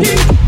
Bye.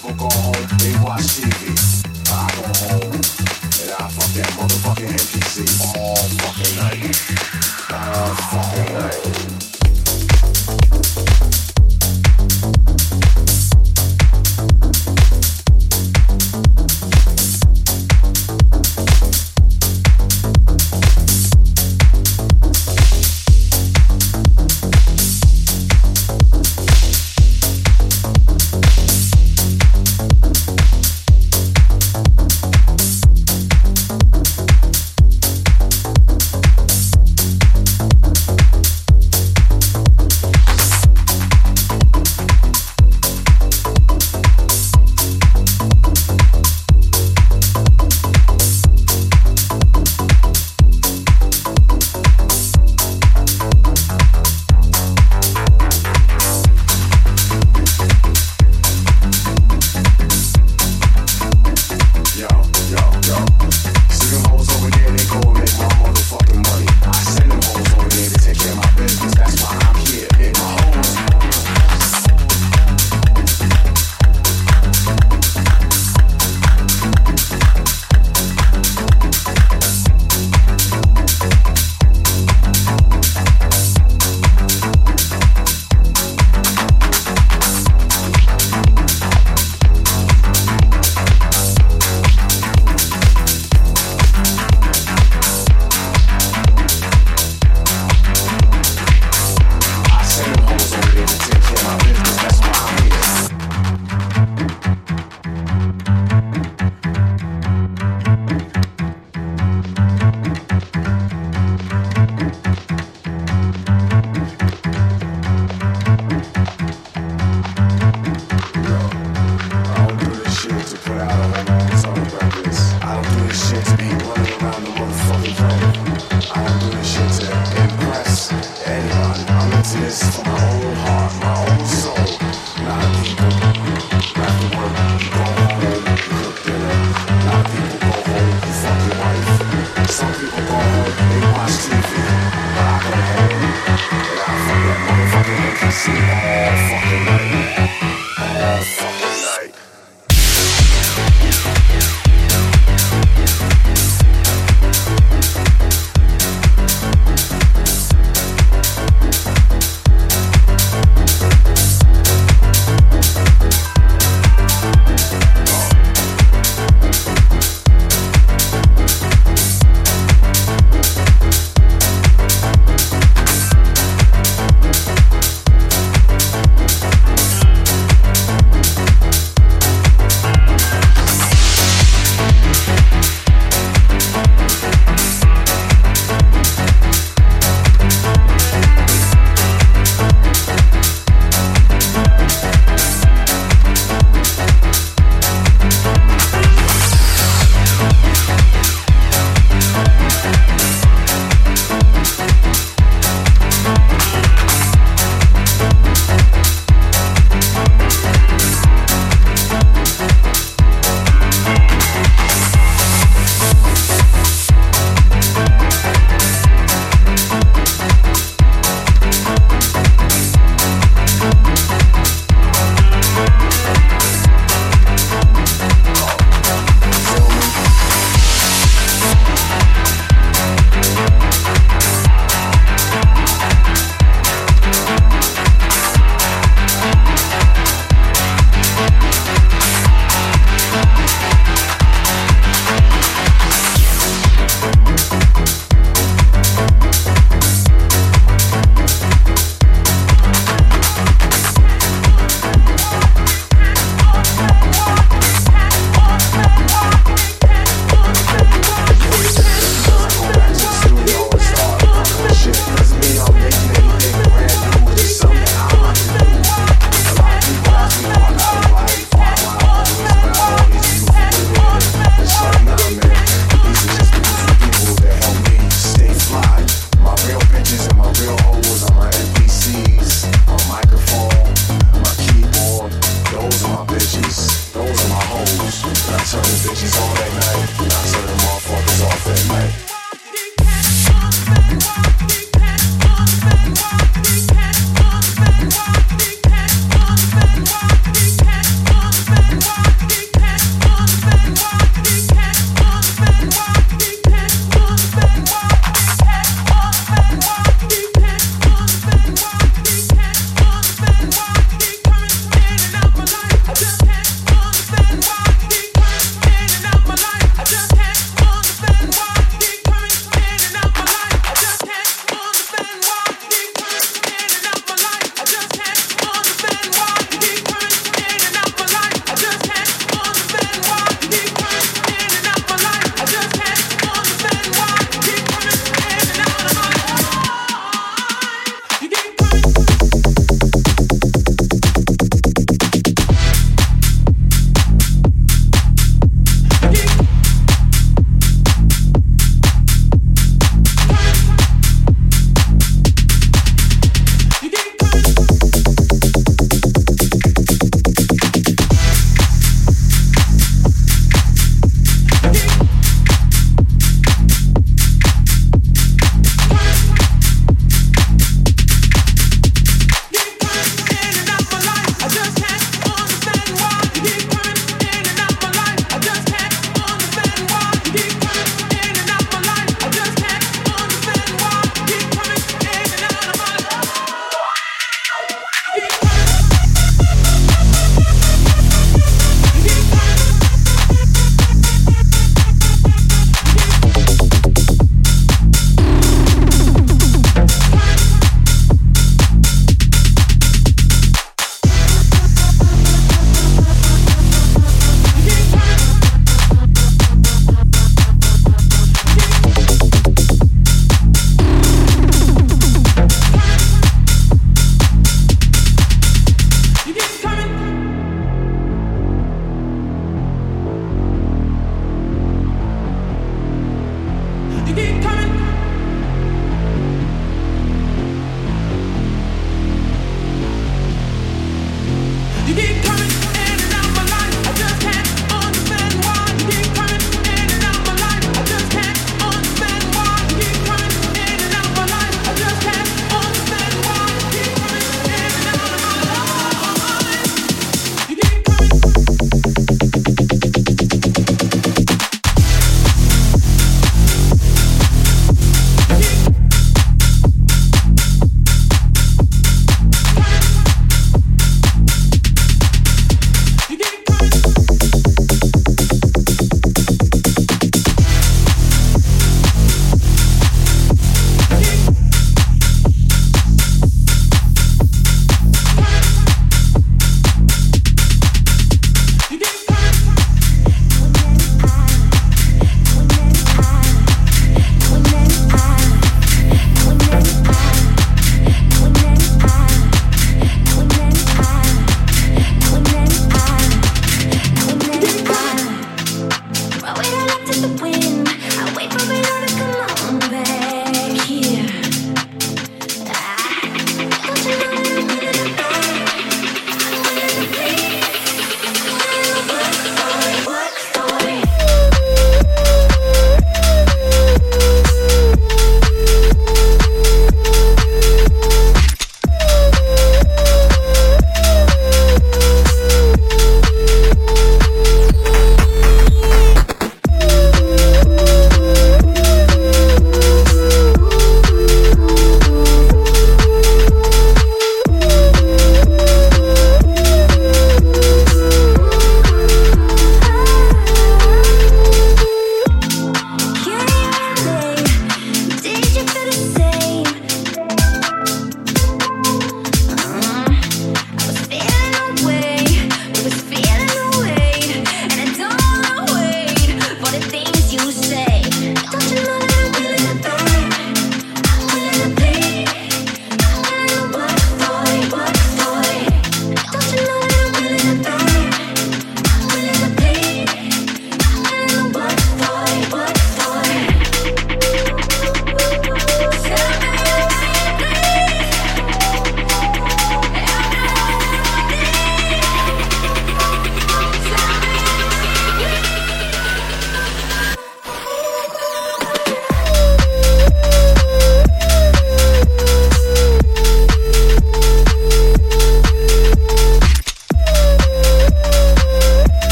people go home, they watch it.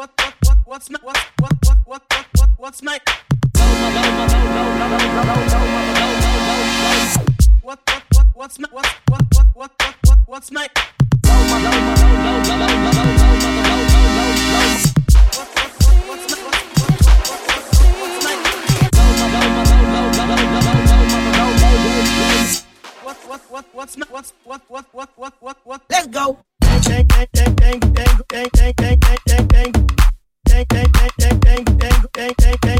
what what what what's my what what what what what what's my what what what what's my what what what what what what's my what what what's my what what what what what what let's go dang dang dang dang dang dang dang dang dang dang tem, tem, tem, tem, tem, tem, tem, tem.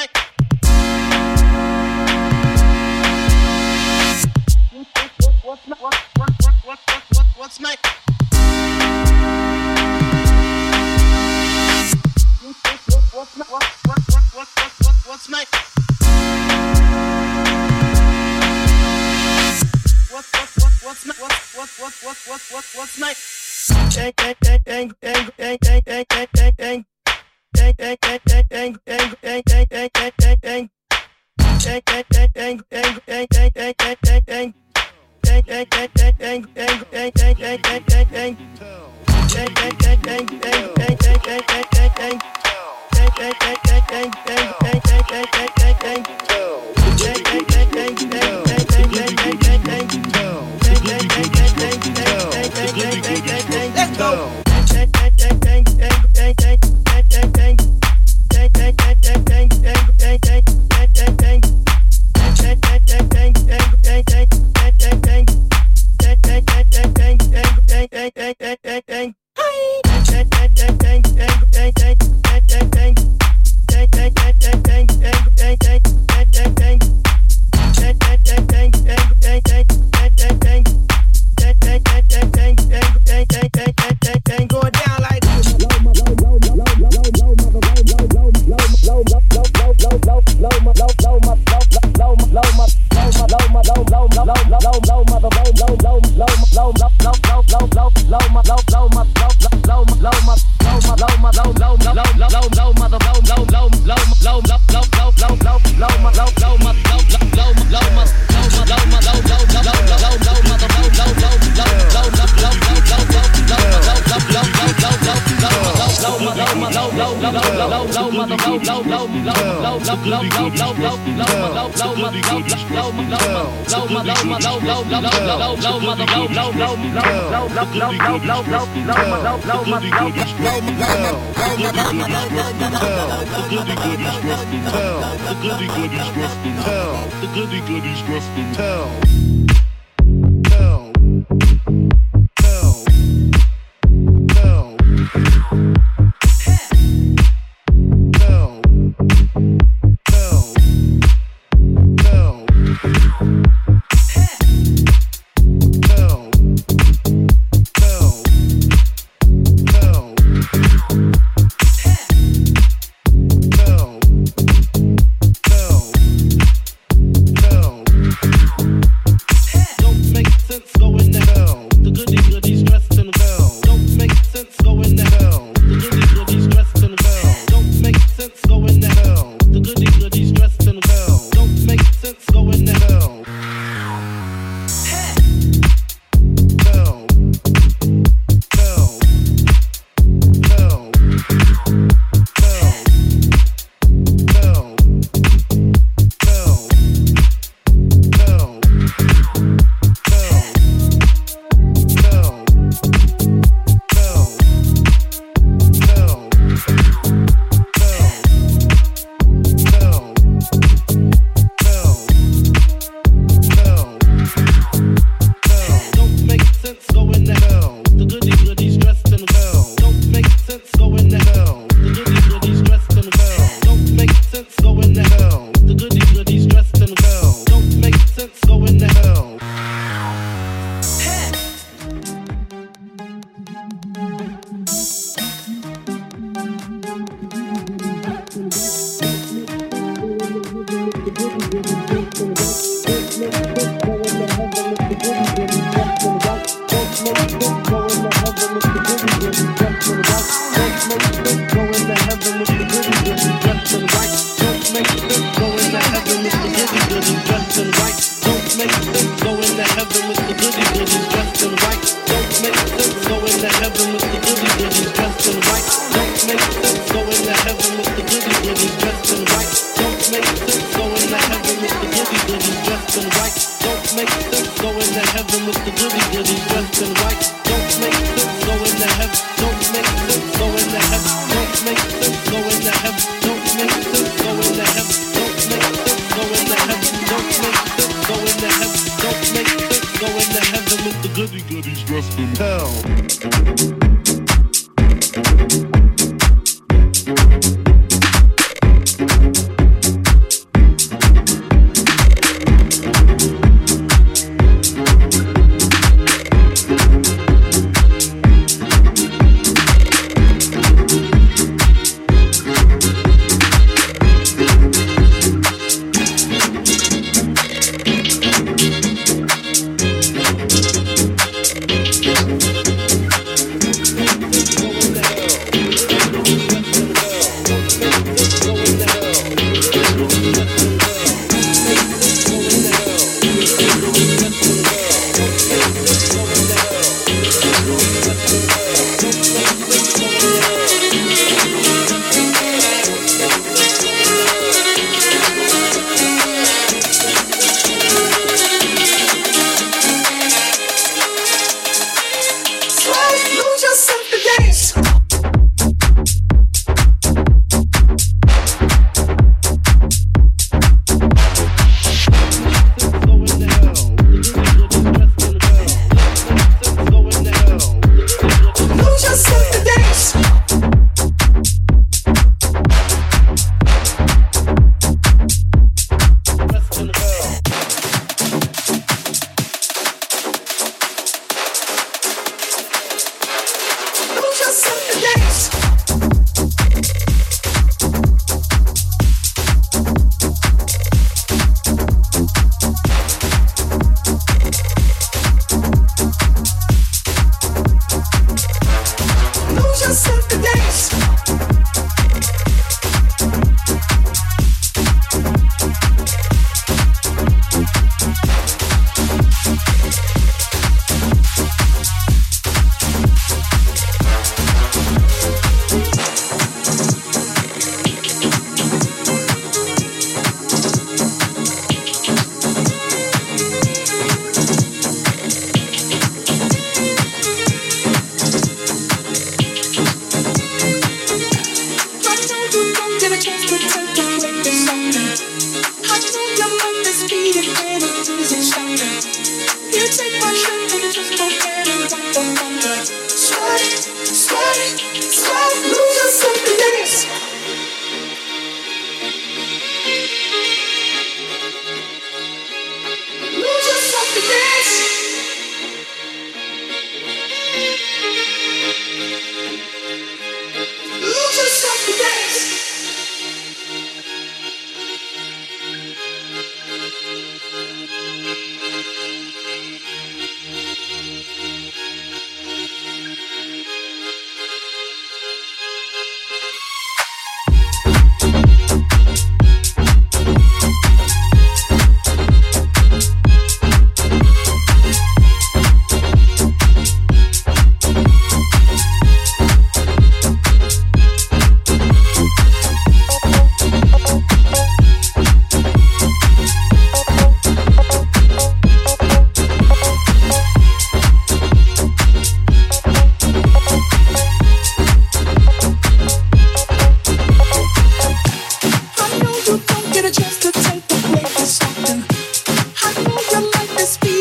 night. What's night? What, what, what, what, what, what, what's night? What's night? What, what, what, what, what, what, what's night? What, what, what, what's night? What, what, what, what, what, what, what's night? Dang, dang, dang, dang, dang, dang, dang, dang, dang, dang, dang, dang, dang, dang, dang, dang. Bang bang bang. goodies, low, low, low, low, low, low, low, low, low, low, low, Tell the goody goodies rough and tell.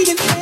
bleeding.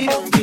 You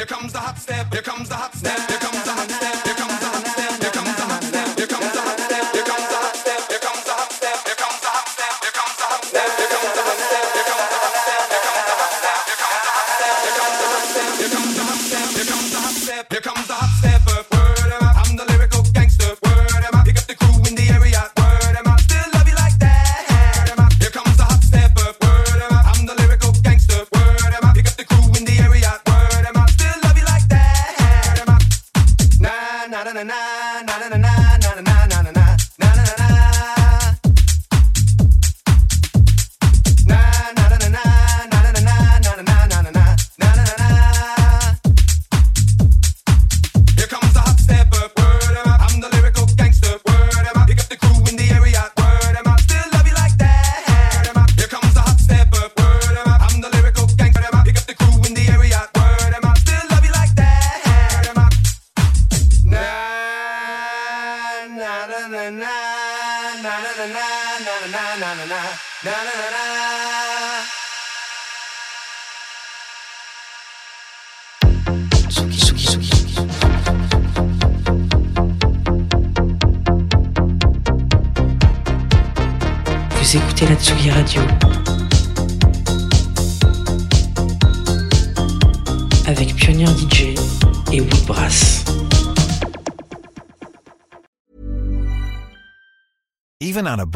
Here comes the hot step. Here